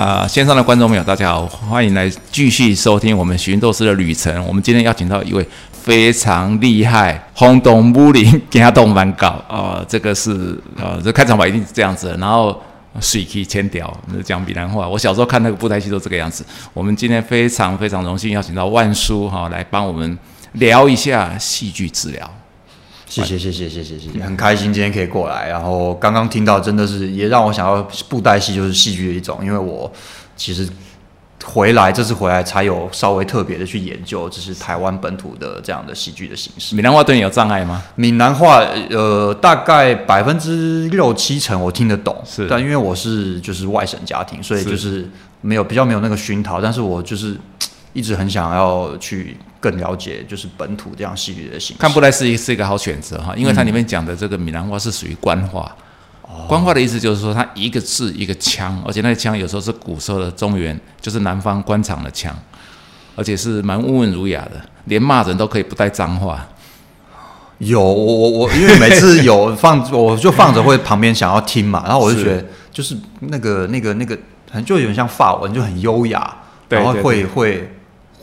啊，线上的观众朋友，大家好，欢迎来继续收听我们寻斗士的旅程。我们今天邀请到一位非常厉害、轰动武林、惊动万搞啊，这个是呃，这开场白一定是这样子的。然后水气千条，讲闽南话。我小时候看那个布袋戏都这个样子。我们今天非常非常荣幸邀请到万叔哈来帮我们聊一下戏剧治疗。谢谢谢谢谢谢谢谢，很开心今天可以过来。然后刚刚听到真的是也让我想要布袋戏就是戏剧的一种，因为我其实回来这次回来才有稍微特别的去研究，这是台湾本土的这样的戏剧的形式。闽南话对你有障碍吗？闽南话呃大概百分之六七成我听得懂，是，但因为我是就是外省家庭，所以就是没有比较没有那个熏陶，但是我就是一直很想要去。更了解就是本土这样戏剧的形式，看不来是一是一个好选择哈，因为它里面讲的这个闽南话是属于官话，官话的意思就是说它一个字一个腔，而且那个腔有时候是古时候的中原，就是南方官场的腔，而且是蛮温文儒雅的，连骂人都可以不带脏话。有我我我，因为每次有放我就放着会旁边想要听嘛，然后我就觉得就是那个那个那个，很就有点像法文，就很优雅，然后会会。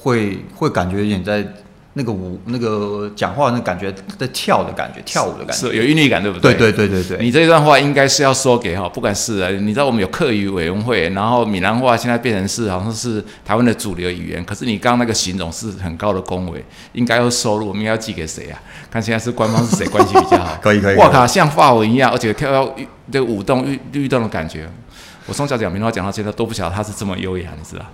会会感觉有点在那个舞那个讲话那感觉在跳的感觉跳舞的感觉是有韵律感对不对？对对对对对。你这一段话应该是要说给哈，不管是你知道我们有客语委员会，然后闽南话现在变成是好像是台湾的主流语言，可是你刚刚那个形容是很高的恭维，应该要收入，我们要寄给谁啊？看现在是官方是谁关系比较好？可以可以。哇靠，像发文一样，而且跳到这个舞动律律动的感觉。我从小讲闽南话讲到现在都不晓得他是这么优雅，你知道？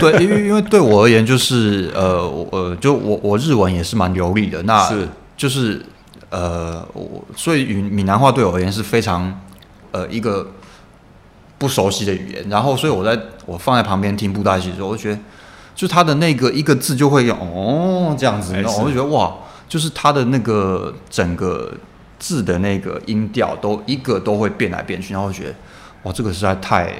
对，因为因为对我而言就是呃呃，就我我日文也是蛮流利的，那是就是呃我所以闽闽南话对我而言是非常呃一个不熟悉的语言，然后所以我在我放在旁边听布袋戏的时候，我就觉得就他的那个一个字就会用哦这样子，然后我就觉得哇，就是他的那个整个字的那个音调都一个都会变来变去，然后觉得。哇，这个实在太，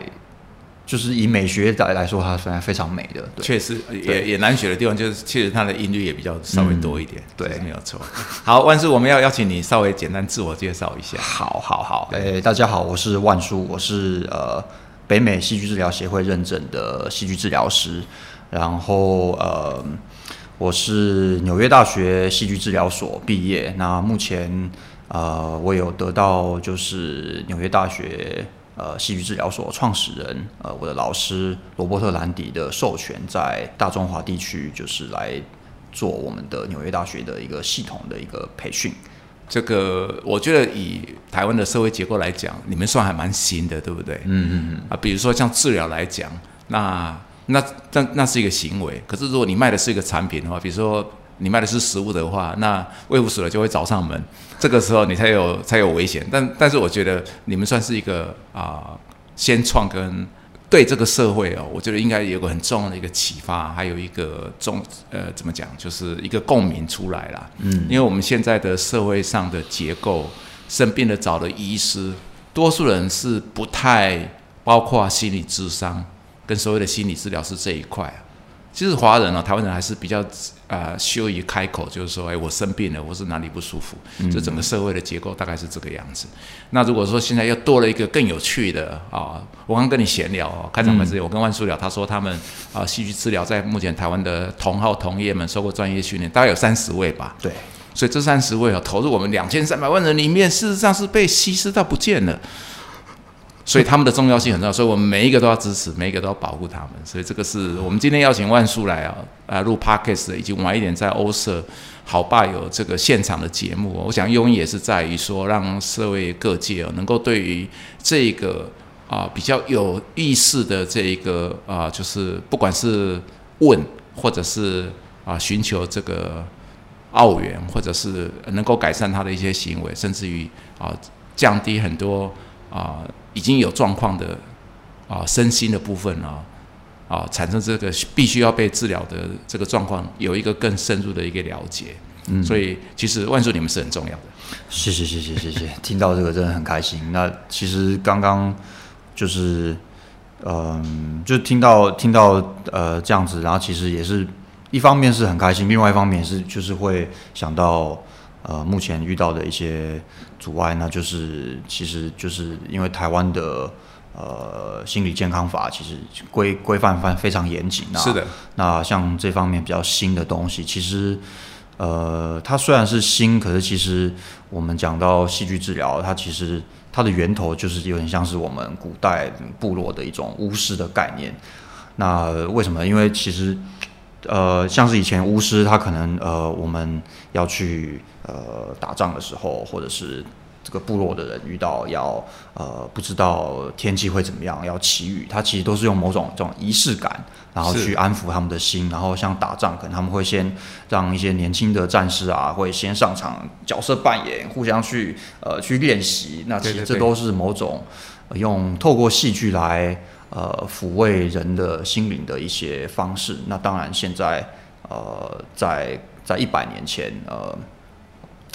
就是以美学来来说，它虽然非常美的，确实也也难学的地方，就是其实它的音律也比较稍微多一点，对，没有错。好，万叔，我们要邀请你稍微简单自我介绍一下。好，好，好。诶，大家好，我是万叔，我是呃北美戏剧治疗协会认证的戏剧治疗师，然后呃我是纽约大学戏剧治疗所毕业，那目前呃我有得到就是纽约大学。呃，戏剧治疗所创始人，呃，我的老师罗伯特兰迪的授权，在大中华地区就是来做我们的纽约大学的一个系统的一个培训。这个我觉得以台湾的社会结构来讲，你们算还蛮新的，对不对？嗯嗯嗯。啊，比如说像治疗来讲，那那那那是一个行为，可是如果你卖的是一个产品的话，比如说。你卖的是食物的话，那卫福署的就会找上门，这个时候你才有才有危险。但但是我觉得你们算是一个啊，先创跟对这个社会哦，我觉得应该有个很重要的一个启发，还有一个重呃怎么讲，就是一个共鸣出来啦。嗯，因为我们现在的社会上的结构，生病了找的医师，多数人是不太包括心理智商跟所谓的心理治疗师这一块啊。其实华人啊，台湾人还是比较啊羞于开口，就是说，哎，我生病了，我是哪里不舒服？这整个社会的结构大概是这个样子。那如果说现在又多了一个更有趣的啊，我刚跟你闲聊哦，开场白之前我跟万叔聊，他说他们啊戏剧治疗在目前台湾的同号同业们受过专业训练，大概有三十位吧。对，所以这三十位啊投入我们两千三百万人里面，事实上是被稀释到不见了。所以他们的重要性很重要，所以我们每一个都要支持，每一个都要保护他们。所以这个是我们今天邀请万叔来啊，啊录 podcast，以及晚一点在欧社好爸有这个现场的节目。我想用意也是在于说，让社会各界啊能够对于这个啊比较有意识的这一个啊，就是不管是问或者是啊寻求这个澳元，或者是能够改善他的一些行为，甚至于啊降低很多啊。已经有状况的啊，身心的部分啊，啊，产生这个必须要被治疗的这个状况，有一个更深入的一个了解。嗯，所以其实万叔你们是很重要的。谢谢谢谢谢谢，听到这个真的很开心。那其实刚刚就是嗯，就听到听到呃这样子，然后其实也是一方面是很开心，另外一方面是就是会想到。呃，目前遇到的一些阻碍，那就是其实就是因为台湾的呃心理健康法其实规规范范非常严谨啊。是的。那像这方面比较新的东西，其实呃它虽然是新，可是其实我们讲到戏剧治疗，它其实它的源头就是有点像是我们古代部落的一种巫师的概念。那为什么？因为其实。呃，像是以前巫师，他可能呃，我们要去呃打仗的时候，或者是这个部落的人遇到要呃不知道天气会怎么样，要祈雨，他其实都是用某种这种仪式感，然后去安抚他们的心。然后像打仗，可能他们会先让一些年轻的战士啊，会先上场角色扮演，互相去呃去练习。那其实这都是某种用透过戏剧来。呃，抚慰人的心灵的一些方式。那当然，现在呃，在在一百年前，呃，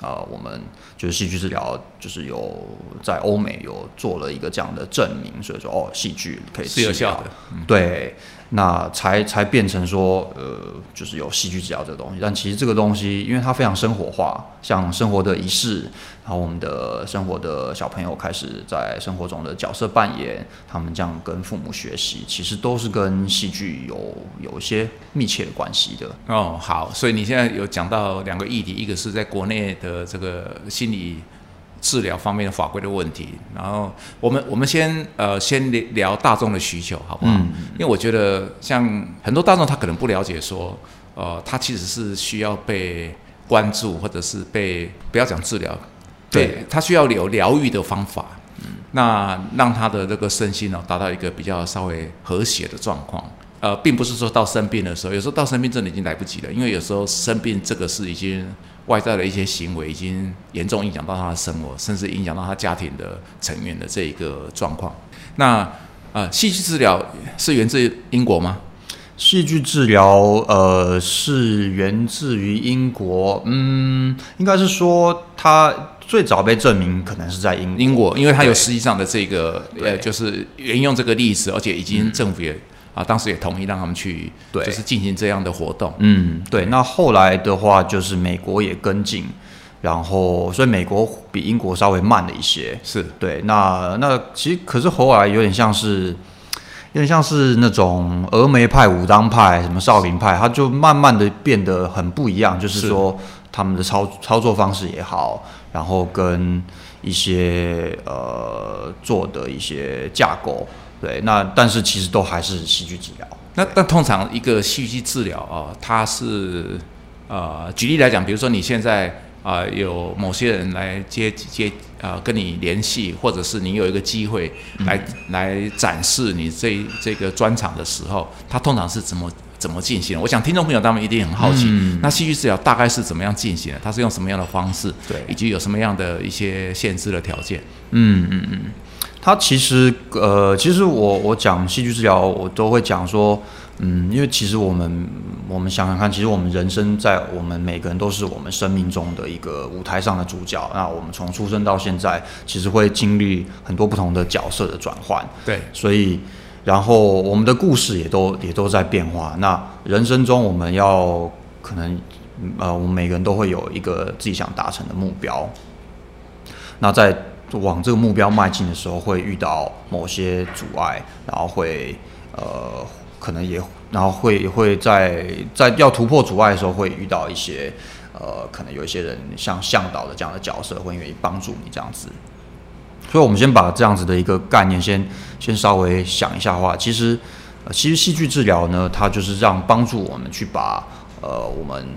呃，我们就是戏剧治疗，就是有在欧美有做了一个这样的证明，所以说哦，戏剧可以是有效的，对。那才才变成说，呃，就是有戏剧治疗这个东西。但其实这个东西，因为它非常生活化，像生活的仪式，然后我们的生活的小朋友开始在生活中的角色扮演，他们这样跟父母学习，其实都是跟戏剧有有一些密切的关系的。哦，好，所以你现在有讲到两个议题，一个是在国内的这个心理。治疗方面的法规的问题，然后我们我们先呃先聊大众的需求，好不好？因为我觉得像很多大众他可能不了解说，呃，他其实是需要被关注，或者是被不要讲治疗，对他需要有疗愈的方法，那让他的这个身心呢达到一个比较稍微和谐的状况。呃，并不是说到生病的时候，有时候到生病真的已经来不及了，因为有时候生病这个是已经。外在的一些行为已经严重影响到他的生活，甚至影响到他家庭的成员的这一个状况。那呃，戏剧治疗是源自英国吗？戏剧治疗呃是源自于英国，嗯，应该是说它最早被证明可能是在英英国，因为它有实际上的这个呃，就是沿用这个例子，而且已经政府也。啊，当时也同意让他们去，对，就是进行这样的活动。嗯，对。那后来的话，就是美国也跟进，然后所以美国比英国稍微慢了一些。是对。那那其实可是后来有点像是，有点像是那种峨眉派、武当派、什么少林派，它就慢慢的变得很不一样。就是说他们的操操作方式也好，然后跟一些呃做的一些架构。对，那但是其实都还是戏剧治疗。那那通常一个戏剧治疗啊，它是呃，举例来讲，比如说你现在啊有某些人来接接啊跟你联系，或者是你有一个机会来来展示你这这个专场的时候，它通常是怎么怎么进行？我想听众朋友他们一定很好奇，那戏剧治疗大概是怎么样进行的？它是用什么样的方式？对，以及有什么样的一些限制的条件？嗯嗯嗯。它其实，呃，其实我我讲戏剧治疗，我都会讲说，嗯，因为其实我们我们想想看，其实我们人生在我们每个人都是我们生命中的一个舞台上的主角。那我们从出生到现在，其实会经历很多不同的角色的转换。对，所以然后我们的故事也都也都在变化。那人生中我们要可能，呃，我们每个人都会有一个自己想达成的目标。那在往这个目标迈进的时候，会遇到某些阻碍，然后会呃，可能也，然后会会在在要突破阻碍的时候，会遇到一些呃，可能有一些人像向导的这样的角色，会愿意帮助你这样子。所以，我们先把这样子的一个概念先先稍微想一下话，其实其实戏剧治疗呢，它就是让帮助我们去把呃我们。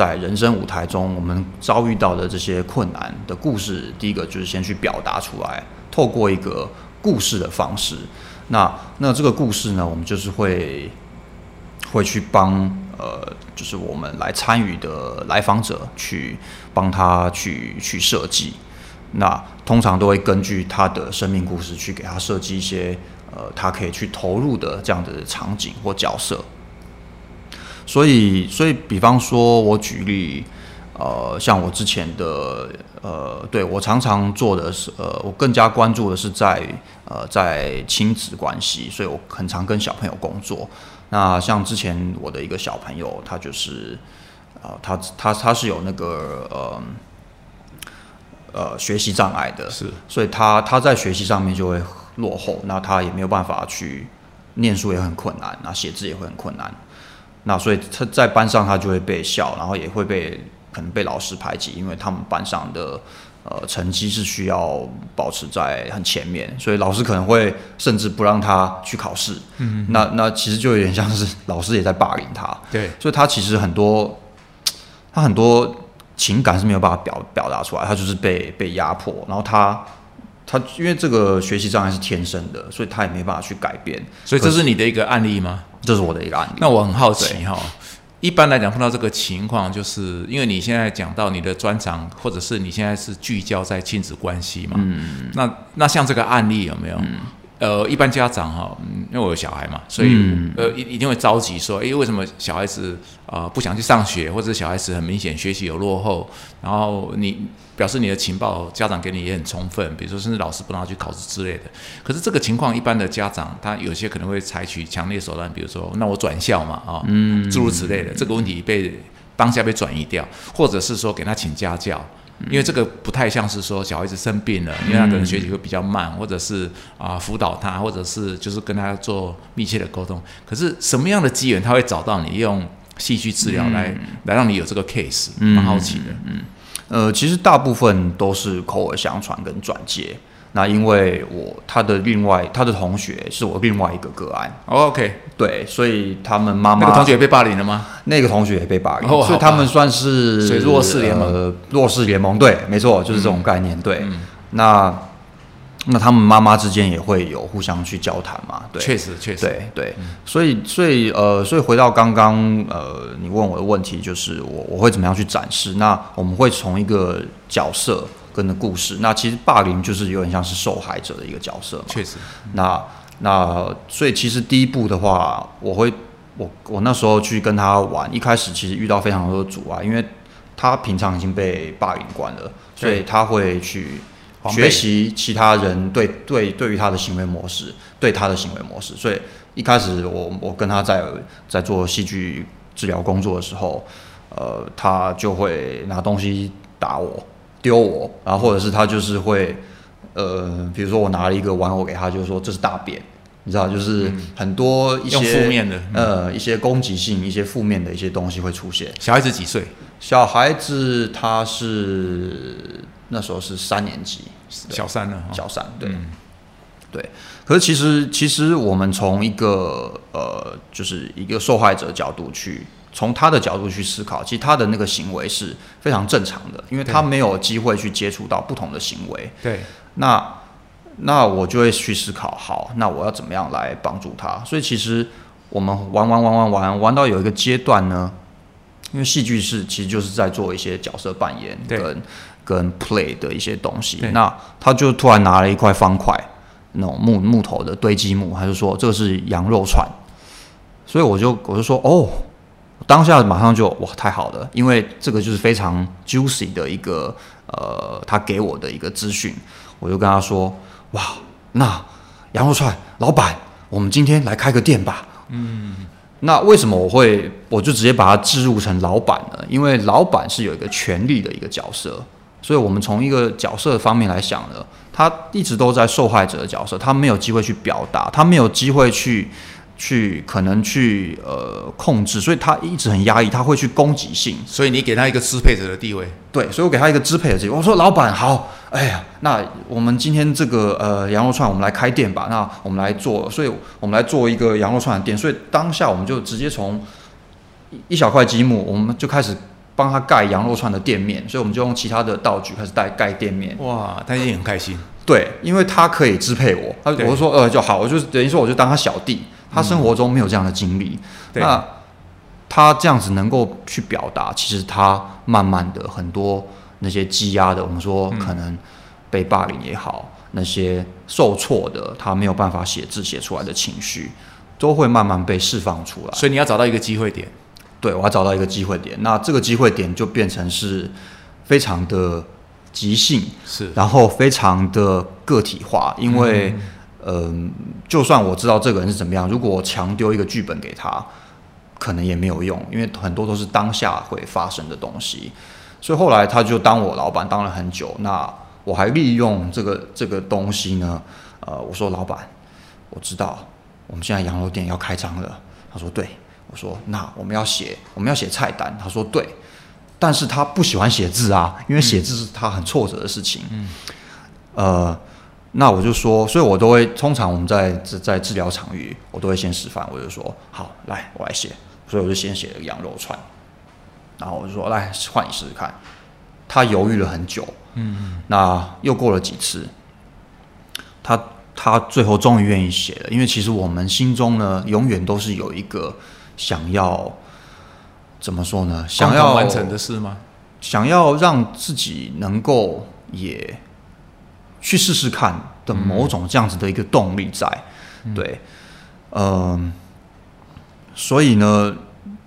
在人生舞台中，我们遭遇到的这些困难的故事，第一个就是先去表达出来，透过一个故事的方式。那那这个故事呢，我们就是会会去帮呃，就是我们来参与的来访者去帮他去去设计。那通常都会根据他的生命故事去给他设计一些呃，他可以去投入的这样的场景或角色。所以，所以，比方说，我举例，呃，像我之前的，呃，对我常常做的是，呃，我更加关注的是在，呃，在亲子关系，所以我很常跟小朋友工作。那像之前我的一个小朋友，他就是，呃，他他他是有那个，呃，呃，学习障碍的，是，所以他他在学习上面就会落后，那他也没有办法去念书，也很困难，那写字也会很困难。那所以他在班上他就会被笑，然后也会被可能被老师排挤，因为他们班上的呃成绩是需要保持在很前面，所以老师可能会甚至不让他去考试。嗯，那那其实就有点像是老师也在霸凌他。对，所以他其实很多他很多情感是没有办法表表达出来，他就是被被压迫，然后他。他因为这个学习障碍是天生的，所以他也没办法去改变。所以这是你的一个案例吗？这是我的一个案例。那我很好奇哈，一般来讲碰到这个情况，就是因为你现在讲到你的专长，或者是你现在是聚焦在亲子关系嘛？嗯。那那像这个案例有没有？呃，一般家长哈，因为我有小孩嘛，所以呃一一定会着急说，哎，为什么小孩子啊不想去上学，或者小孩子很明显学习有落后，然后你表示你的情报家长给你也很充分，比如说甚至老师不让他去考试之类的。可是这个情况，一般的家长他有些可能会采取强烈手段，比如说那我转校嘛，啊，诸如此类的，这个问题被当下被转移掉，或者是说给他请家教。因为这个不太像是说小孩子生病了，因为他可能学习会比较慢，或者是啊辅导他，或者是就是跟他做密切的沟通。可是什么样的机缘他会找到你用戏剧治疗来来让你有这个 case？蛮好奇的。嗯，呃，其实大部分都是口耳相传跟转接。那因为我他的另外他的同学是我另外一个个案，OK，对，所以他们妈妈那个同学被霸凌了吗？那个同学也被霸凌，所以他们算是弱势联盟，弱势联盟，对，没错，就是这种概念，对。那那他们妈妈之间也会有互相去交谈嘛？对，确实，确实，对对。所以，所以呃，所以回到刚刚呃，你问我的问题，就是我我会怎么样去展示？那我们会从一个角色。跟的故事，那其实霸凌就是有点像是受害者的一个角色嘛。确实，那那所以其实第一步的话，我会我我那时候去跟他玩，一开始其实遇到非常多的阻碍，因为他平常已经被霸凌惯了，所以他会去学习其他人对对对于他的行为模式，对他的行为模式。所以一开始我我跟他在在做戏剧治疗工作的时候，呃，他就会拿东西打我。丢我，然后或者是他就是会，呃，比如说我拿了一个玩偶给他，就是说这是大便，你知道，就是很多一些负面的，呃，一些攻击性、一些负面的一些东西会出现。小孩子几岁？小孩子他是那时候是三年级，小三了，小三，对，对。可是其实其实我们从一个呃，就是一个受害者角度去。从他的角度去思考，其实他的那个行为是非常正常的，因为他没有机会去接触到不同的行为。对，那那我就会去思考，好，那我要怎么样来帮助他？所以其实我们玩玩玩玩玩玩到有一个阶段呢，因为戏剧是其实就是在做一些角色扮演跟跟 play 的一些东西。那他就突然拿了一块方块，那种木木头的堆积木，他就说这个是羊肉串，所以我就我就说哦。当下马上就哇太好了，因为这个就是非常 juicy 的一个呃，他给我的一个资讯，我就跟他说哇，那羊肉串老板，我们今天来开个店吧。嗯，那为什么我会我就直接把它置入成老板呢？因为老板是有一个权力的一个角色，所以我们从一个角色方面来想呢，他一直都在受害者的角色，他没有机会去表达，他没有机会去。去可能去呃控制，所以他一直很压抑，他会去攻击性，所以你给他一个支配者的地位，对，所以我给他一个支配的地位。我说老板好，哎呀，那我们今天这个呃羊肉串，我们来开店吧。那我们来做，所以我们来做一个羊肉串的店。所以当下我们就直接从一小块积木，我们就开始帮他盖羊肉串的店面。所以我们就用其他的道具开始带盖店面。哇，他一定很开心。对，因为他可以支配我，他我说呃就好，我就等于说我就当他小弟。他生活中没有这样的经历，那他这样子能够去表达，其实他慢慢的很多那些积压的，我们说可能被霸凌也好，那些受挫的，他没有办法写字写出来的情绪，都会慢慢被释放出来。所以你要找到一个机会点，对我要找到一个机会点，那这个机会点就变成是非常的即兴，是，然后非常的个体化，因为。嗯，嗯就算我知道这个人是怎么样，如果我强丢一个剧本给他，可能也没有用，因为很多都是当下会发生的东西。所以后来他就当我老板当了很久，那我还利用这个这个东西呢，呃，我说老板，我知道我们现在羊肉店要开张了。他说对，我说那我们要写我们要写菜单。他说对，但是他不喜欢写字啊，因为写字是他很挫折的事情。嗯，呃，那我就说，所以我都会通常我们在在治疗场域，我都会先示范，我就说好，来我来写，所以我就先写了羊肉串，然后我就说来换你试试看。他犹豫了很久，嗯，那又过了几次，他他最后终于愿意写了，因为其实我们心中呢，永远都是有一个想要怎么说呢？想要完成的事吗？想要让自己能够也去试试看的某种这样子的一个动力在，对，嗯，所以呢，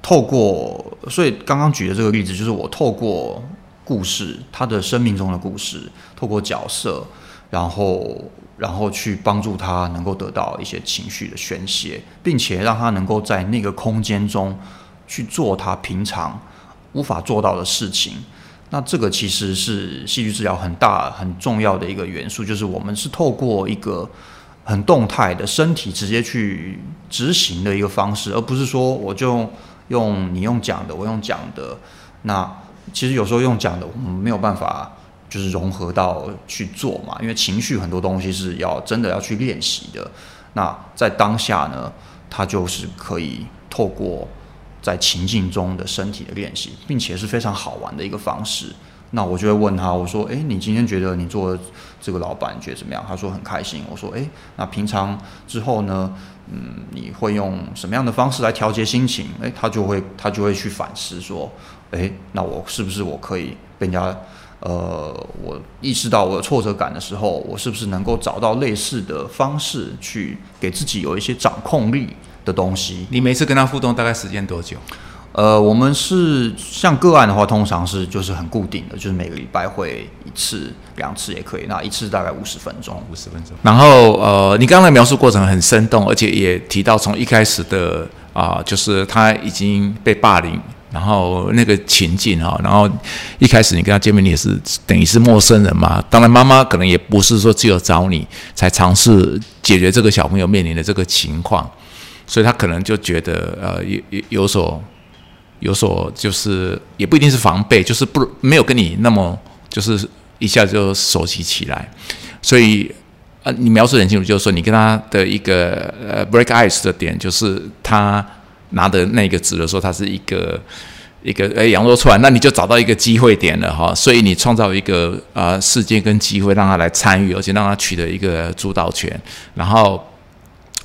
透过所以刚刚举的这个例子，就是我透过。故事，他的生命中的故事，透过角色，然后，然后去帮助他能够得到一些情绪的宣泄，并且让他能够在那个空间中去做他平常无法做到的事情。那这个其实是戏剧治疗很大很重要的一个元素，就是我们是透过一个很动态的身体直接去执行的一个方式，而不是说我就用你用讲的，我用讲的，那。其实有时候用讲的，我们没有办法就是融合到去做嘛，因为情绪很多东西是要真的要去练习的。那在当下呢，它就是可以透过在情境中的身体的练习，并且是非常好玩的一个方式。那我就会问他，我说：“诶，你今天觉得你做这个老板，觉得怎么样？”他说：“很开心。”我说：“诶，那平常之后呢？嗯，你会用什么样的方式来调节心情？”诶，他就会他就会去反思说。哎，那我是不是我可以被人家，呃，我意识到我有挫折感的时候，我是不是能够找到类似的方式去给自己有一些掌控力的东西？你每次跟他互动大概时间多久？呃，我们是像个案的话，通常是就是很固定的，就是每个礼拜会一次、两次也可以。那一次大概五十分钟，五十分钟。然后呃，你刚才描述过程很生动，而且也提到从一开始的啊，就是他已经被霸凌。然后那个情境哈，然后一开始你跟他见面，你也是等于是陌生人嘛。当然，妈妈可能也不是说只有找你才尝试解决这个小朋友面临的这个情况，所以他可能就觉得呃有有有所有所就是也不一定是防备，就是不没有跟你那么就是一下就熟悉起来。所以呃，你描述很清楚，就是说你跟他的一个呃 break ice 的点，就是他。拿的那个纸的时候，它是一个一个诶羊肉串，那你就找到一个机会点了哈，所以你创造一个啊事件跟机会让他来参与，而且让他取得一个主导权，然后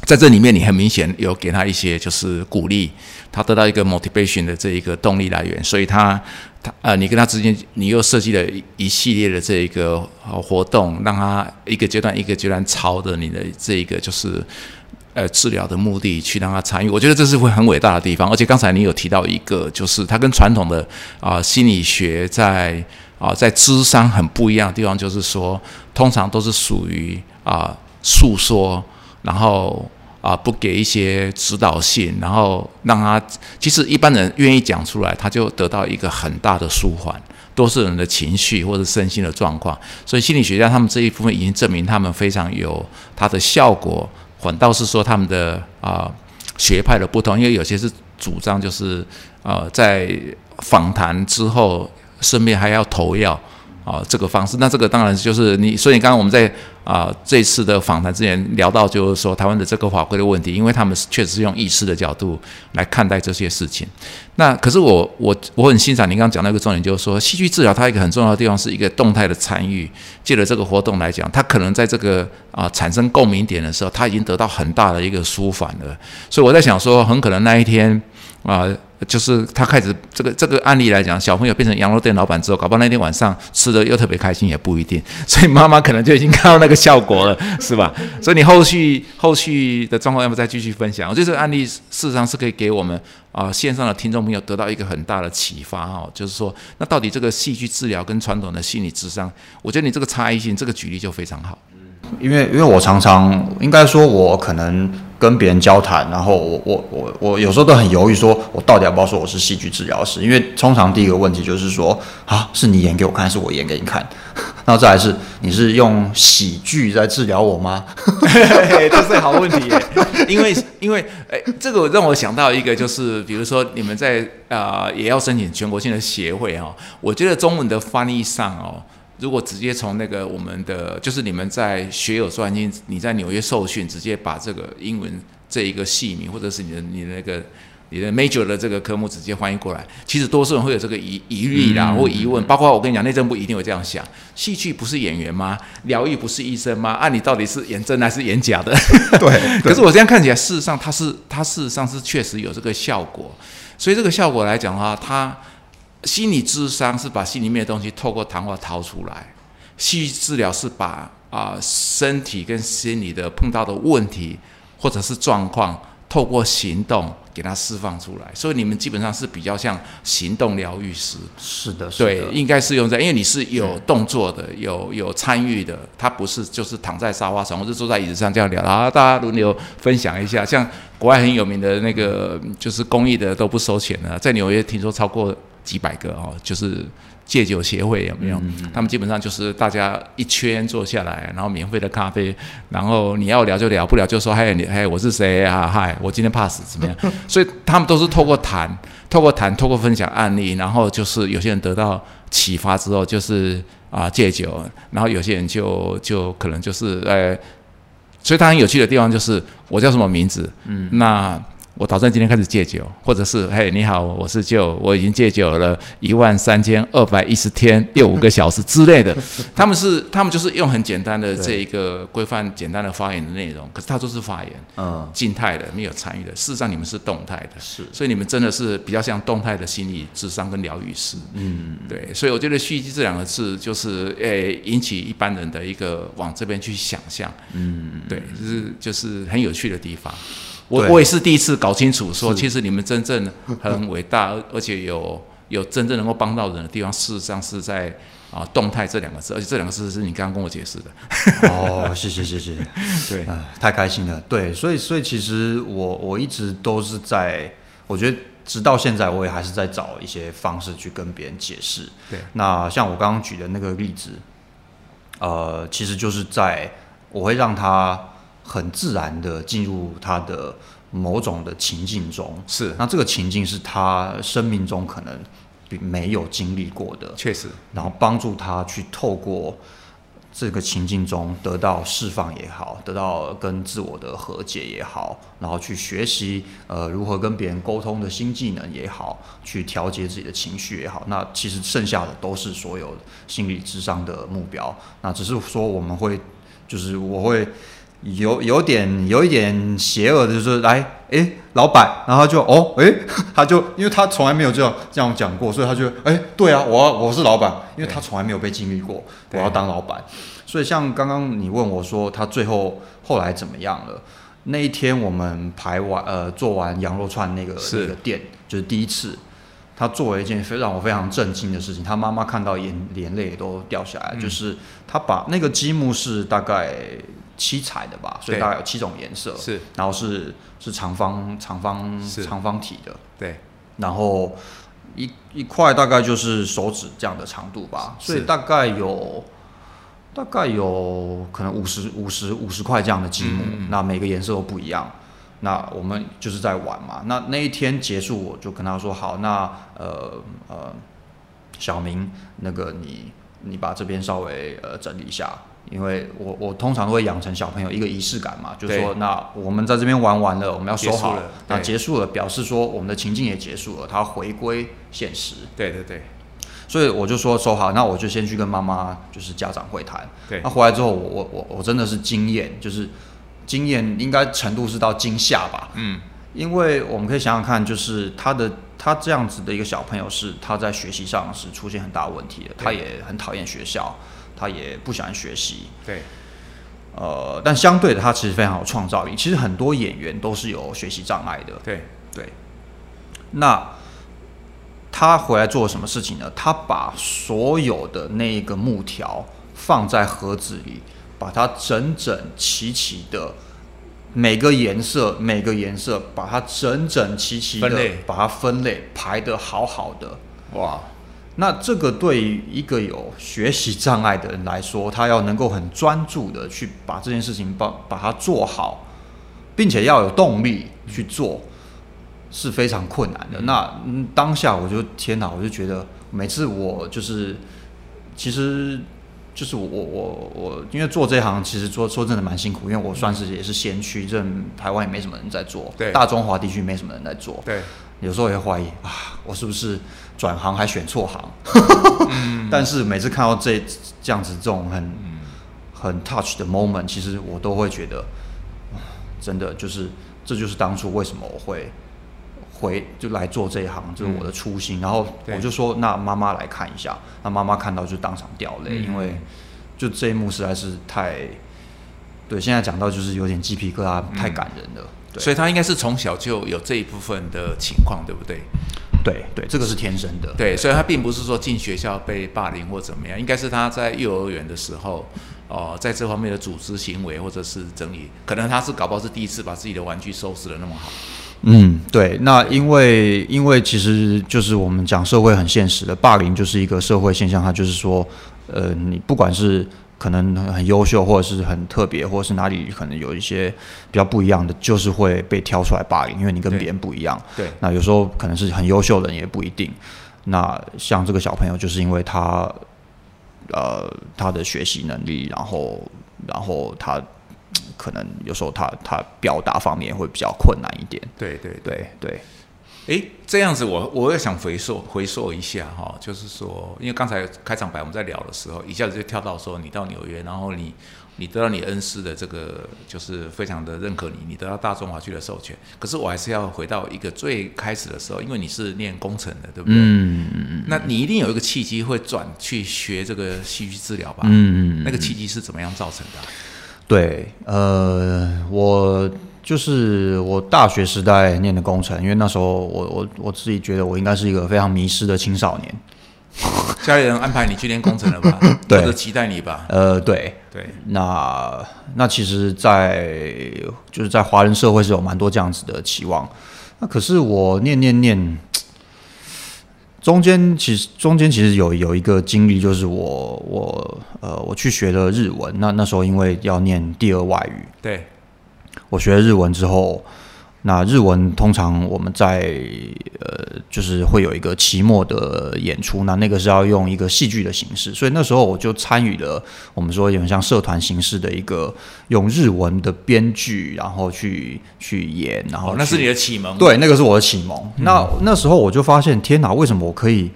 在这里面你很明显有给他一些就是鼓励，他得到一个 motivation 的这一个动力来源，所以他他呃你跟他之间你又设计了一系列的这一个活动，让他一个阶段一个阶段朝着你的这一个就是。呃，治疗的目的去让他参与，我觉得这是会很伟大的地方。而且刚才你有提到一个，就是它跟传统的啊心理学在啊在智商很不一样的地方，就是说通常都是属于啊诉说，然后啊不给一些指导性，然后让他其实一般人愿意讲出来，他就得到一个很大的舒缓，多数人的情绪或者身心的状况。所以心理学家他们这一部分已经证明，他们非常有它的效果。反倒是说他们的啊学派的不同，因为有些是主张就是呃在访谈之后顺便还要投药。啊，这个方式，那这个当然就是你，所以刚刚我们在啊这次的访谈之前聊到，就是说台湾的这个法规的问题，因为他们确实是用意识的角度来看待这些事情。那可是我我我很欣赏您刚刚讲到一个重点，就是说戏剧治疗它一个很重要的地方是一个动态的参与，借着这个活动来讲，它可能在这个啊产生共鸣点的时候，它已经得到很大的一个舒缓了。所以我在想说，很可能那一天啊。就是他开始这个这个案例来讲，小朋友变成羊肉店老板之后，搞不好那天晚上吃的又特别开心，也不一定。所以妈妈可能就已经看到那个效果了，是吧？所以你后续后续的状况要不再继续分享？我觉得这个案例事实上是可以给我们啊线上的听众朋友得到一个很大的启发哈，就是说那到底这个戏剧治疗跟传统的心理智商，我觉得你这个差异性这个举例就非常好。因为因为我常常应该说，我可能跟别人交谈，然后我我我我有时候都很犹豫，说我到底要不要说我是戏剧治疗师？因为通常第一个问题就是说啊，是你演给我看，还是我演给你看？那再来是，你是用喜剧在治疗我吗？这是好问题，因为因为哎，这个让我想到一个，就是比如说你们在啊也要申请全国性的协会哦，我觉得中文的翻译上哦。如果直接从那个我们的，就是你们在学有专精，你在纽约受训，直接把这个英文这一个系名，或者是你的你的那个你的 major 的这个科目直接翻译过来，其实多数人会有这个疑疑虑啦或疑问，包括我跟你讲，内政部一定会这样想：戏剧不是演员吗？疗愈不是医生吗？啊，你到底是演真还是演假的？对。可是我这样看起来，事实上它是它事实上是确实有这个效果，所以这个效果来讲的话，它。心理智商是把心里面的东西透过谈话掏出来，戏剧治疗是把啊身体跟心理的碰到的问题或者是状况，透过行动给它释放出来。所以你们基本上是比较像行动疗愈师。是的，对，应该是用在，因为你是有动作的，有有参与的，他不是就是躺在沙发上或者坐在椅子上这样聊，然后大家轮流分享一下。像国外很有名的那个就是公益的都不收钱的，在纽约听说超过。几百个哦，就是戒酒协会有没有？他们基本上就是大家一圈坐下来，然后免费的咖啡，然后你要聊就聊，不聊就说嗨你嗨我是谁啊嗨我今天怕死怎么样？所以他们都是透过谈，透过谈，透过分享案例，然后就是有些人得到启发之后，就是啊戒酒，然后有些人就就可能就是呃，所以他很有趣的地方就是我叫什么名字？嗯，那。我打算今天开始戒酒，或者是嘿，你好，我是舅，我已经戒酒了一万三千二百一十天六五个小时之类的。他们是他们就是用很简单的这一个规范简单的发言的内容，可是他都是发言，嗯，静态的，没有参与的。事实上你们是动态的，是，所以你们真的是比较像动态的心理智商跟疗愈师，嗯，对。所以我觉得“蓄积”这两个字就是诶引起一般人的一个往这边去想象，嗯，对，就是就是很有趣的地方。我我也是第一次搞清楚，说其实你们真正很伟大，而且有有真正能够帮到人的地方，事实上是在啊动态这两个字，而且这两个字是你刚刚跟我解释的。哦，谢谢谢谢，对，太开心了。对，所以所以其实我我一直都是在，我觉得直到现在我也还是在找一些方式去跟别人解释。对，那像我刚刚举的那个例子，呃，其实就是在我会让他。很自然的进入他的某种的情境中，是。那这个情境是他生命中可能没有经历过的，确实，然后帮助他去透过这个情境中得到释放也好，得到跟自我的和解也好，然后去学习呃如何跟别人沟通的新技能也好，去调节自己的情绪也好，那其实剩下的都是所有心理智商的目标，那只是说我们会就是我会。有有点有一点邪恶的，就是来，哎，老板，然后就哦，哎，他就因为他从来没有这样这样讲过，所以他就哎，对啊，我我是老板，因为他从来没有被经历过，我要当老板，所以像刚刚你问我说他最后后来怎么样了？那一天我们排完呃做完羊肉串那个那个店，就是第一次，他做了一件非让我非常震惊的事情，他妈妈看到眼眼泪都掉下来，就是他把那个积木是大概。七彩的吧，所以大概有七种颜色，是，然后是是长方长方长方体的，对，然后一一块大概就是手指这样的长度吧，所以大概有大概有可能五十五十五十块这样的积木，那每个颜色都不一样，那我们就是在玩嘛，那那一天结束我就跟他说好，那呃呃小明那个你你把这边稍微呃整理一下。因为我我通常都会养成小朋友一个仪式感嘛，就是说，那我们在这边玩完了，我们要收好了，那结束了，表示说我们的情境也结束了，他回归现实。对对对，所以我就说收好，那我就先去跟妈妈就是家长会谈。对，那回来之后，我我我我真的是惊艳，就是惊艳应该程度是到惊吓吧。嗯，因为我们可以想想看，就是他的他这样子的一个小朋友是他在学习上是出现很大问题的，他也很讨厌学校。他也不喜欢学习，对，呃，但相对的，他其实非常有创造力。其实很多演员都是有学习障碍的，对对。那他回来做了什么事情呢？他把所有的那个木条放在盒子里，把它整整齐齐的，每个颜色每个颜色，把它整整齐齐的把它分类排得好好的，哇。那这个对于一个有学习障碍的人来说，他要能够很专注的去把这件事情把把它做好，并且要有动力去做，是非常困难的。那当下我就天哪，我就觉得每次我就是其实。就是我我我我，因为做这行其实说说真的蛮辛苦，因为我算是也是先驱，这台湾也没什么人在做，对，大中华地区没什么人在做，对，有时候也怀疑啊，我是不是转行还选错行？但是每次看到这这样子这种很很 touch 的 moment，其实我都会觉得，真的就是这就是当初为什么我会。回就来做这一行，就是我的初心。然后我就说，那妈妈来看一下。那妈妈看到就当场掉泪，因为就这一幕实在是太……对，现在讲到就是有点鸡皮疙瘩，太感人了。所以他应该是从小就有这一部分的情况，对不对？对对，这个是天生的。对，所以他并不是说进学校被霸凌或怎么样，应该是他在幼儿园的时候，哦，在这方面的组织行为或者是整理，可能他是搞不好是第一次把自己的玩具收拾的那么好。嗯，对，那因为因为其实就是我们讲社会很现实的，霸凌就是一个社会现象，它就是说，呃，你不管是可能很优秀，或者是很特别，或者是哪里可能有一些比较不一样的，就是会被挑出来霸凌，因为你跟别人不一样。对，那有时候可能是很优秀的人也不一定。那像这个小朋友，就是因为他，呃，他的学习能力，然后然后他。可能有时候他他表达方面会比较困难一点。对对对对。哎，这样子我我也想回溯回溯一下哈，就是说，因为刚才开场白我们在聊的时候，一下子就跳到说你到纽约，然后你你得到你恩师的这个就是非常的认可你，你得到大中华区的授权。可是我还是要回到一个最开始的时候，因为你是念工程的，对不对？嗯嗯嗯。那你一定有一个契机会转去学这个戏剧治疗吧？嗯嗯。那个契机是怎么样造成的？对，呃，我就是我大学时代念的工程，因为那时候我我我自己觉得我应该是一个非常迷失的青少年，家里人安排你去念工程了吧？对，或者期待你吧？呃，对。对，那那其实，在就是在华人社会是有蛮多这样子的期望，那可是我念念念。中间其实中间其实有有一个经历，就是我我呃我去学了日文，那那时候因为要念第二外语，对，我学了日文之后。那日文通常我们在呃，就是会有一个期末的演出，那那个是要用一个戏剧的形式，所以那时候我就参与了我们说有点像社团形式的一个用日文的编剧，然后去去演，然后那是你的启蒙，对，那个是我的启蒙。那那时候我就发现，天哪，为什么我可以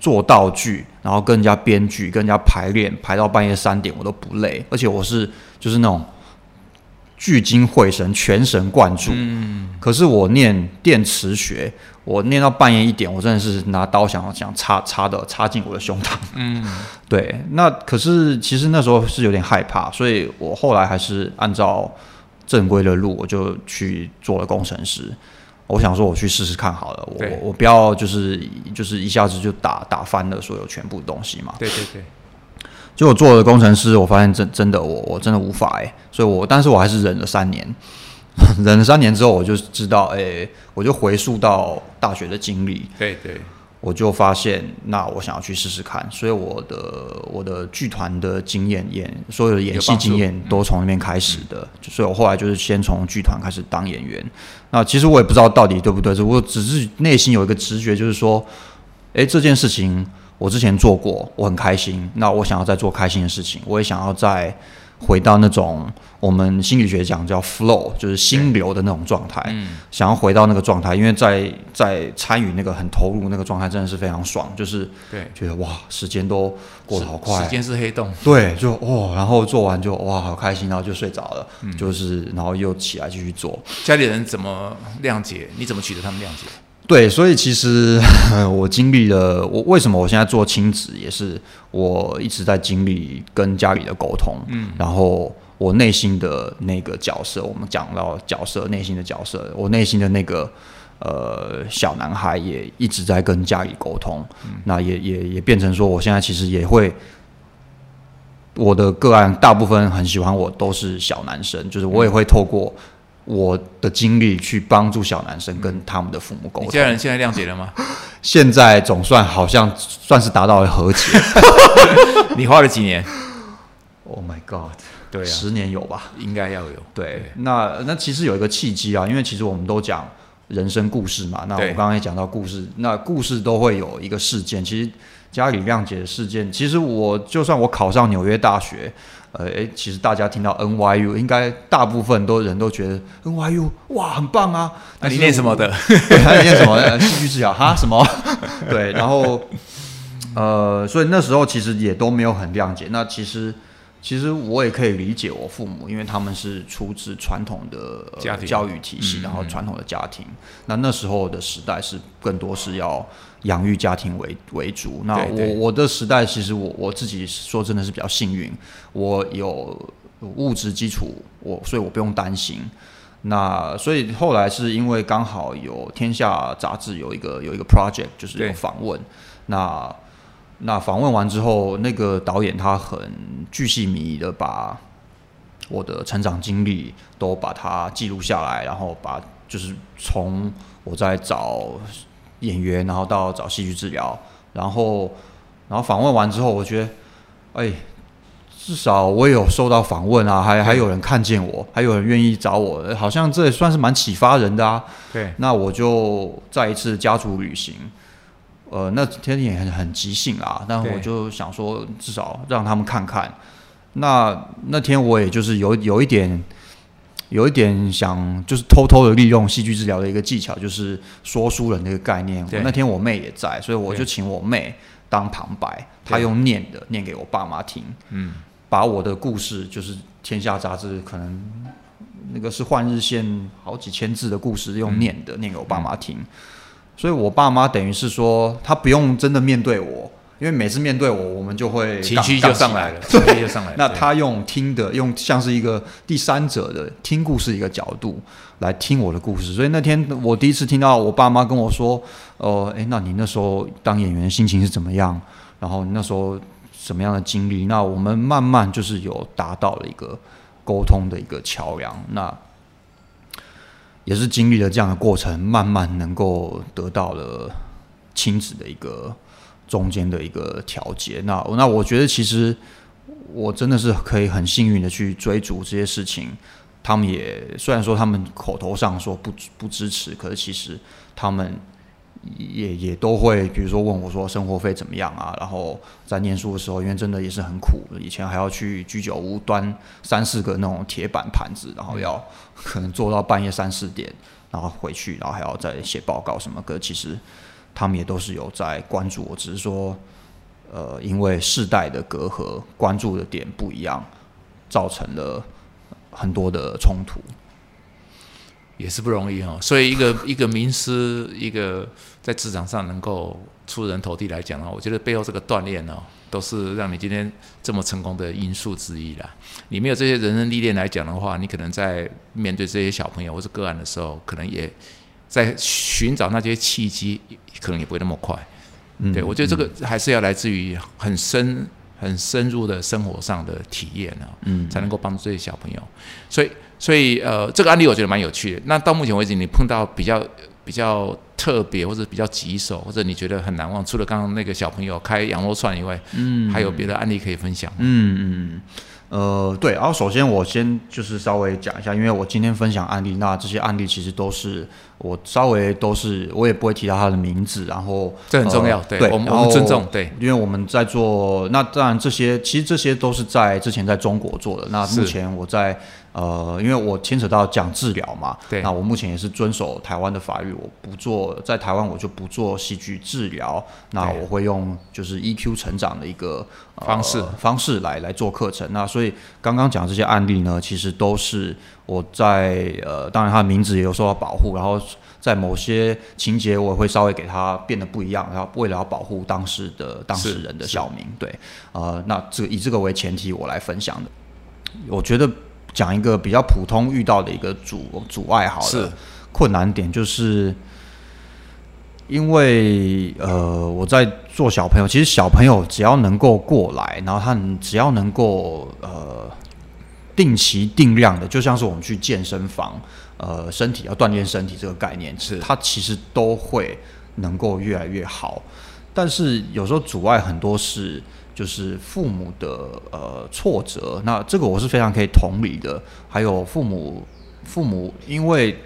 做道具，然后跟人家编剧、跟人家排练，排到半夜三点我都不累，而且我是就是那种。聚精会神，全神贯注。嗯，可是我念电磁学，我念到半夜一点，我真的是拿刀想想插插的插进我的胸膛。嗯，对。那可是其实那时候是有点害怕，所以我后来还是按照正规的路，我就去做了工程师。我想说，我去试试看好了。我我不要就是就是一下子就打打翻了所有全部东西嘛。对对对。就我做了工程师，我发现真真的我我真的无法哎，所以我但是我还是忍了三年，忍了三年之后，我就知道哎，我就回溯到大学的经历，对对，我就发现那我想要去试试看，所以我的我的剧团的经验演所有的演戏经验都从那边开始的，所以我后来就是先从剧团开始当演员。那其实我也不知道到底对不对，我只是内心有一个直觉，就是说，哎，这件事情。我之前做过，我很开心。那我想要再做开心的事情，我也想要再回到那种我们心理学讲叫 flow，就是心流的那种状态。嗯，想要回到那个状态，因为在在参与那个很投入那个状态，真的是非常爽。就是对，觉得哇，时间都过得好快。时间是黑洞。对，就哦，然后做完就哇，好开心，然后就睡着了。嗯，就是然后又起来继续做。家里人怎么谅解？你怎么取得他们谅解？对，所以其实 我经历了，我为什么我现在做亲子，也是我一直在经历跟家里的沟通，嗯，然后我内心的那个角色，我们讲到角色内心的角色，我内心的那个呃小男孩也一直在跟家里沟通，那也也也变成说，我现在其实也会，我的个案大部分很喜欢我都是小男生，就是我也会透过。我的经历去帮助小男生跟他们的父母沟通。家人现在谅解了吗？现在总算好像算是达到了和解。你花了几年？Oh my god！对啊，十年有吧？应该要有。对，那那其实有一个契机啊，因为其实我们都讲人生故事嘛。那我刚刚也讲到故事，那故事都会有一个事件。其实家里谅解的事件，其实我就算我考上纽约大学，呃，诶，其实大家听到 NYU，应该大部分都人都觉得 NYU 哇很棒啊。那你念什么的？你念什么？戏剧治疗哈？什么？对，然后呃，所以那时候其实也都没有很谅解。那其实。其实我也可以理解我父母，因为他们是出自传统的教育体系，然后传统的家庭。那那时候的时代是更多是要养育家庭为为主。那我我的时代，其实我我自己说真的是比较幸运，我有物质基础，我所以我不用担心。那所以后来是因为刚好有《天下》杂志有一个有一个 project，就是有访问那。那访问完之后，那个导演他很巨细靡遗的把我的成长经历都把它记录下来，然后把就是从我在找演员，然后到找戏剧治疗，然后然后访问完之后，我觉得，哎，至少我也有受到访问啊，还还有人看见我，还有人愿意找我，好像这也算是蛮启发人的啊。对，那我就再一次家族旅行。呃，那天也很很即兴啦，但我就想说，至少让他们看看。那那天我也就是有有一点，有一点想，就是偷偷的利用戏剧治疗的一个技巧，就是说书人的一个概念。那天我妹也在，所以我就请我妹当旁白，她用念的念给我爸妈听。嗯，把我的故事，就是《天下》杂志可能那个是换日线好几千字的故事，用念的念给我爸妈听。所以，我爸妈等于是说，他不用真的面对我，因为每次面对我，我们就会情绪就上来了，情绪就上来了。那他用听的，用像是一个第三者的听故事一个角度来听我的故事。所以那天我第一次听到我爸妈跟我说：“哦，哎，那你那时候当演员心情是怎么样？然后那时候什么样的经历？”那我们慢慢就是有达到了一个沟通的一个桥梁。那。也是经历了这样的过程，慢慢能够得到了亲子的一个中间的一个调节。那那我觉得，其实我真的是可以很幸运的去追逐这些事情。他们也虽然说他们口头上说不不支持，可是其实他们。也也都会，比如说问我说生活费怎么样啊？然后在念书的时候，因为真的也是很苦，以前还要去居酒屋端三四个那种铁板盘子，然后要 可能做到半夜三四点，然后回去，然后还要再写报告什么。可其实他们也都是有在关注我，只是说，呃，因为世代的隔阂，关注的点不一样，造成了很多的冲突。也是不容易哈，所以一个一个名师，一个在职场上能够出人头地来讲呢，我觉得背后这个锻炼呢，都是让你今天这么成功的因素之一啦。你没有这些人生历练来讲的话，你可能在面对这些小朋友或是个案的时候，可能也在寻找那些契机，可能也不会那么快。对我觉得这个还是要来自于很深。很深入的生活上的体验啊，嗯，才能够帮助这些小朋友。所以，所以呃，这个案例我觉得蛮有趣的。那到目前为止，你碰到比较比较特别或者比较棘手，或者你觉得很难忘，除了刚刚那个小朋友开羊肉串以外，嗯，还有别的案例可以分享？嗯嗯。呃，对，然后首先我先就是稍微讲一下，因为我今天分享案例，那这些案例其实都是我稍微都是我也不会提到他的名字，然后这很重要，对，我们我们尊重，对，因为我们在做，那当然这些其实这些都是在之前在中国做的，那目前我在。呃，因为我牵扯到讲治疗嘛，对，那我目前也是遵守台湾的法律，我不做在台湾我就不做戏剧治疗，那我会用就是 EQ 成长的一个方式方式来来做课程。那所以刚刚讲这些案例呢，其实都是我在呃，当然他的名字也有受到保护，然后在某些情节我会稍微给他变得不一样，然后为了要保护当事的当事人的小名，对，呃，那这以这个为前提我来分享的，我觉得。讲一个比较普通遇到的一个阻阻碍，好了，困难点就是，因为呃，我在做小朋友，其实小朋友只要能够过来，然后他只要能够呃定期定量的，就像是我们去健身房，呃，身体要锻炼身体这个概念，是。他其实都会能够越来越好。但是有时候阻碍很多是就是父母的呃挫折，那这个我是非常可以同理的。还有父母父母因为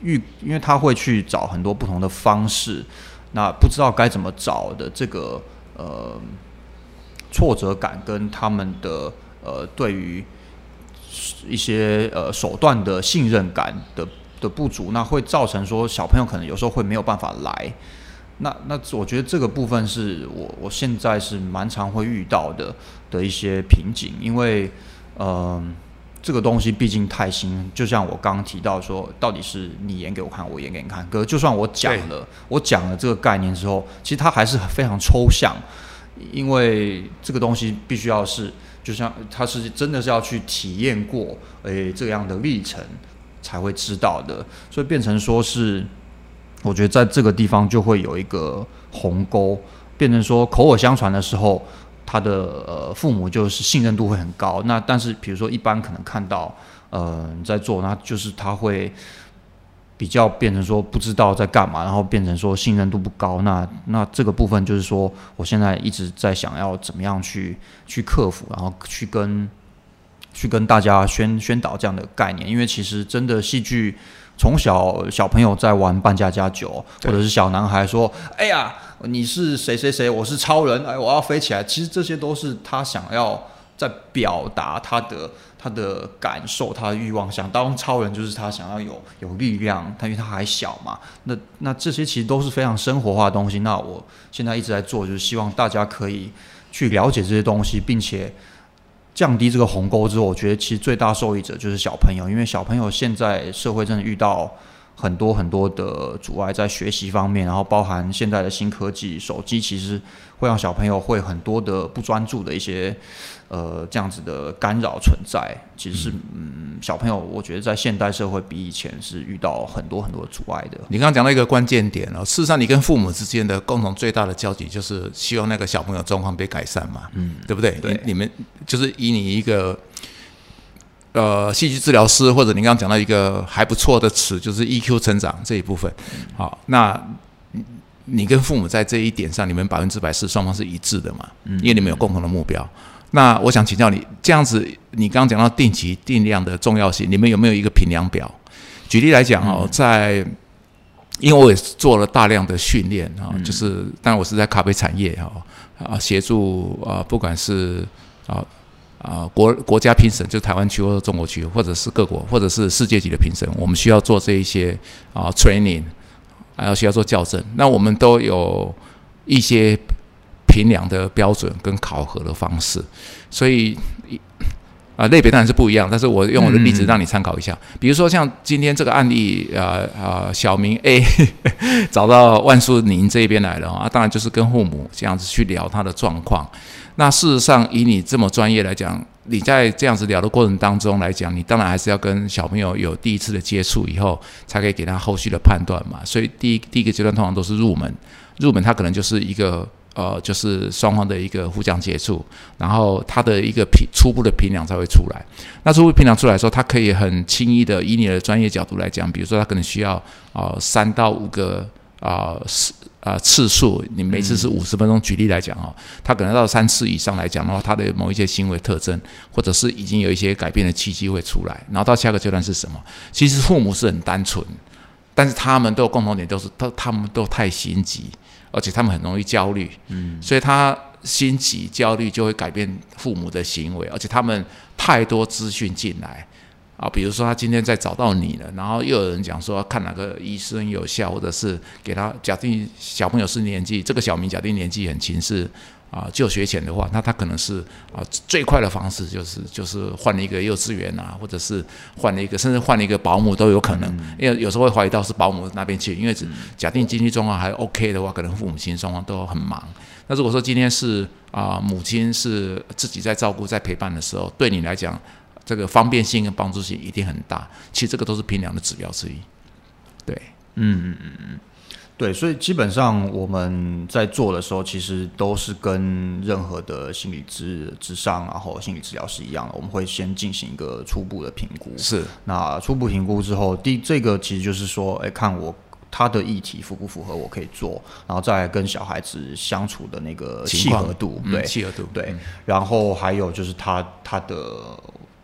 遇因为他会去找很多不同的方式，那不知道该怎么找的这个呃挫折感跟他们的呃对于一些呃手段的信任感的的不足，那会造成说小朋友可能有时候会没有办法来。那那我觉得这个部分是我我现在是蛮常会遇到的的一些瓶颈，因为嗯这个东西毕竟太新，就像我刚刚提到说，到底是你演给我看，我演给你看，可就算我讲了，我讲了这个概念之后，其实它还是非常抽象，因为这个东西必须要是，就像它是真的是要去体验过诶这样的历程才会知道的，所以变成说是。我觉得在这个地方就会有一个鸿沟，变成说口耳相传的时候，他的呃父母就是信任度会很高。那但是比如说一般可能看到呃你在做，那就是他会比较变成说不知道在干嘛，然后变成说信任度不高。那那这个部分就是说，我现在一直在想要怎么样去去克服，然后去跟去跟大家宣宣导这样的概念，因为其实真的戏剧。从小小朋友在玩扮家家酒，或者是小男孩说：“哎呀，你是谁谁谁？我是超人，哎，我要飞起来。”其实这些都是他想要在表达他的他的感受，他的欲望。想当超人就是他想要有有力量，他因为他还小嘛。那那这些其实都是非常生活化的东西。那我现在一直在做，就是希望大家可以去了解这些东西，并且。降低这个鸿沟之后，我觉得其实最大受益者就是小朋友，因为小朋友现在社会真的遇到很多很多的阻碍，在学习方面，然后包含现在的新科技，手机其实会让小朋友会很多的不专注的一些。呃，这样子的干扰存在，其实是嗯，小朋友，我觉得在现代社会比以前是遇到很多很多阻碍的。你刚刚讲到一个关键点哦，事实上，你跟父母之间的共同最大的交集就是希望那个小朋友状况被改善嘛，嗯，对不对？对，你们就是以你一个呃戏剧治疗师，或者你刚刚讲到一个还不错的词，就是 EQ 成长这一部分。好，那你跟父母在这一点上，你们百分之百是双方是一致的嘛？嗯，因为你们有共同的目标。那我想请教你，这样子，你刚刚讲到定期定量的重要性，你们有没有一个评量表？举例来讲哦，在因为我也做了大量的训练啊，就是当然我是在咖啡产业哈啊，协助啊，不管是啊啊国国家评审，就台湾区或者中国区，或者是各国，或者是世界级的评审，我们需要做这一些啊 training，还要需要做校正，那我们都有一些。评量的标准跟考核的方式，所以啊类别当然是不一样，但是我用我的例子让你参考一下。比如说像今天这个案例，呃呃，小明 A 找到万树宁这边来了啊，当然就是跟父母这样子去聊他的状况。那事实上，以你这么专业来讲，你在这样子聊的过程当中来讲，你当然还是要跟小朋友有第一次的接触以后，才可以给他后续的判断嘛。所以第一第一个阶段通常都是入门，入门他可能就是一个。呃，就是双方的一个互相接触，然后他的一个评初步的评量才会出来。那初步评量出来的时候，他可以很轻易的以你的专业角度来讲，比如说他可能需要啊三到五个啊次啊次数，你每次是五十分钟。举例来讲哦，他可能到三次以上来讲的话，他的某一些行为特征，或者是已经有一些改变的契机会出来。然后到下个阶段是什么？其实父母是很单纯，但是他们都有共同点，都是都他们都太心急。而且他们很容易焦虑，嗯，所以他心急焦虑就会改变父母的行为，而且他们太多资讯进来啊，比如说他今天在找到你了，然后又有人讲说看哪个医生有效，或者是给他假定小朋友是年纪，这个小明假定年纪很轻是。啊，就学前的话，那他可能是啊最快的方式就是就是换了一个幼稚园啊，或者是换了一个，甚至换了一个保姆都有可能。因为有时候会怀疑到是保姆那边去，因为假定经济状况还 OK 的话，可能父母亲双方都很忙。那如果说今天是啊母亲是自己在照顾在陪伴的时候，对你来讲这个方便性跟帮助性一定很大。其实这个都是评量的指标之一。对，嗯嗯嗯嗯。对，所以基本上我们在做的时候，其实都是跟任何的心理治治上，然后心理治疗是一样的。我们会先进行一个初步的评估，是那初步评估之后，第这个其实就是说，哎，看我他的议题符不符合我可以做，然后再跟小孩子相处的那个契合度，对，契合度，对。然后还有就是他他的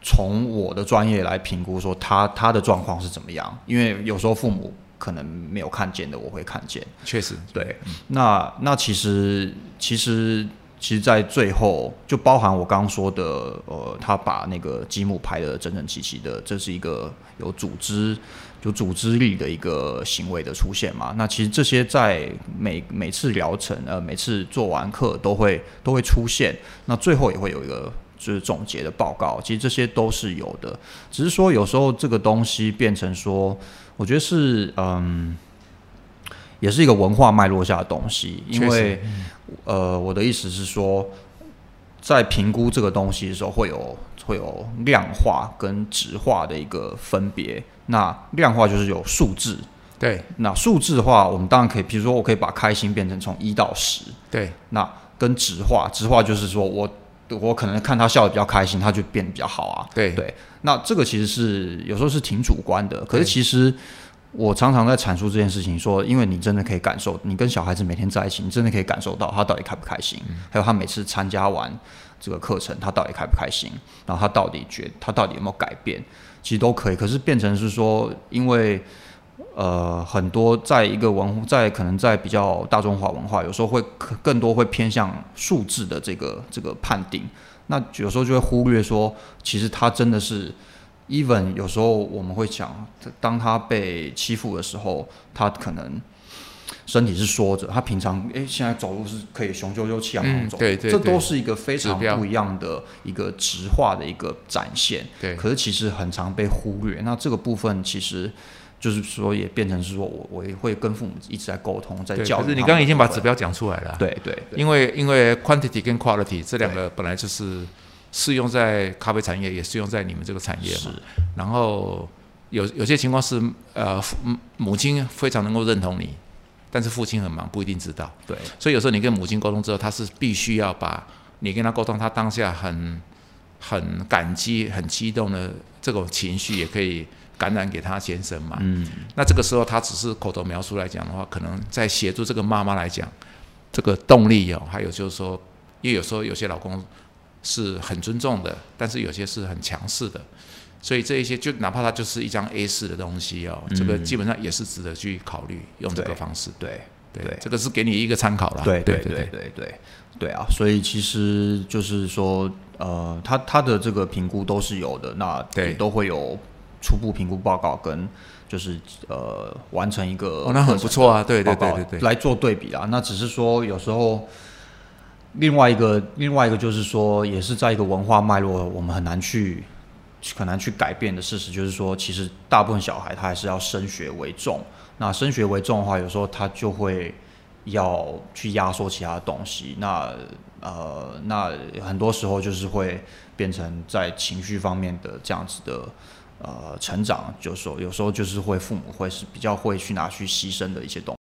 从我的专业来评估说他他的状况是怎么样，因为有时候父母可能没有看见的，我会看见。确实，对。那那其实其实。其实，在最后就包含我刚刚说的，呃，他把那个积木排的整整齐齐的，这是一个有组织、有组织力的一个行为的出现嘛？那其实这些在每每次疗程，呃，每次做完课都会都会出现。那最后也会有一个就是总结的报告。其实这些都是有的，只是说有时候这个东西变成说，我觉得是嗯。也是一个文化脉络下的东西，因为，呃，我的意思是说，在评估这个东西的时候，会有会有量化跟质化的一个分别。那量化就是有数字，对。那数字的话，我们当然可以，比如说，我可以把开心变成从一到十，对。那跟质化，质化就是说我我可能看他笑的比较开心，他就变得比较好啊，对对。那这个其实是有时候是挺主观的，可是其实。我常常在阐述这件事情，说，因为你真的可以感受，你跟小孩子每天在一起，你真的可以感受到他到底开不开心，还有他每次参加完这个课程，他到底开不开心，然后他到底觉他到底有没有改变，其实都可以。可是变成是说，因为呃，很多在一个文在可能在比较大中华文化，有时候会更多会偏向数字的这个这个判定，那有时候就会忽略说，其实他真的是。even 有时候我们会想，当他被欺负的时候，他可能身体是缩着，他平常诶现在走路是可以雄赳赳气昂昂走，对对，这都是一个非常不一样的一个直化的一个展现。对，可是其实很常被忽略。那这个部分其实就是说，也变成是说我我也会跟父母一直在沟通，在教。可是你刚刚已经把指标讲出来了。对对，因为因为 quantity 跟 quality 这两个本来就是。适用在咖啡产业，也适用在你们这个产业嘛。然后有有些情况是，呃，母亲非常能够认同你，但是父亲很忙，不一定知道。对。所以有时候你跟母亲沟通之后，他是必须要把你跟他沟通，他当下很很感激、很激动的这种情绪，也可以感染给他先生嘛。嗯。那这个时候他只是口头描述来讲的话，可能在协助这个妈妈来讲，这个动力哦，还有就是说，因为有时候有些老公。是很尊重的，但是有些是很强势的，所以这一些就哪怕他就是一张 A 四的东西哦，这个基本上也是值得去考虑用这个方式。对对，这个是给你一个参考了。对对对对对对啊！所以其实就是说，呃，他他的这个评估都是有的，那对都会有初步评估报告跟就是呃完成一个哦，那很不错啊，对对对对对，来做对比啊。那只是说有时候。另外一个，另外一个就是说，也是在一个文化脉络，我们很难去很难去改变的事实，就是说，其实大部分小孩他还是要升学为重。那升学为重的话，有时候他就会要去压缩其他的东西。那呃，那很多时候就是会变成在情绪方面的这样子的呃成长，就是说有时候就是会父母会是比较会去拿去牺牲的一些东西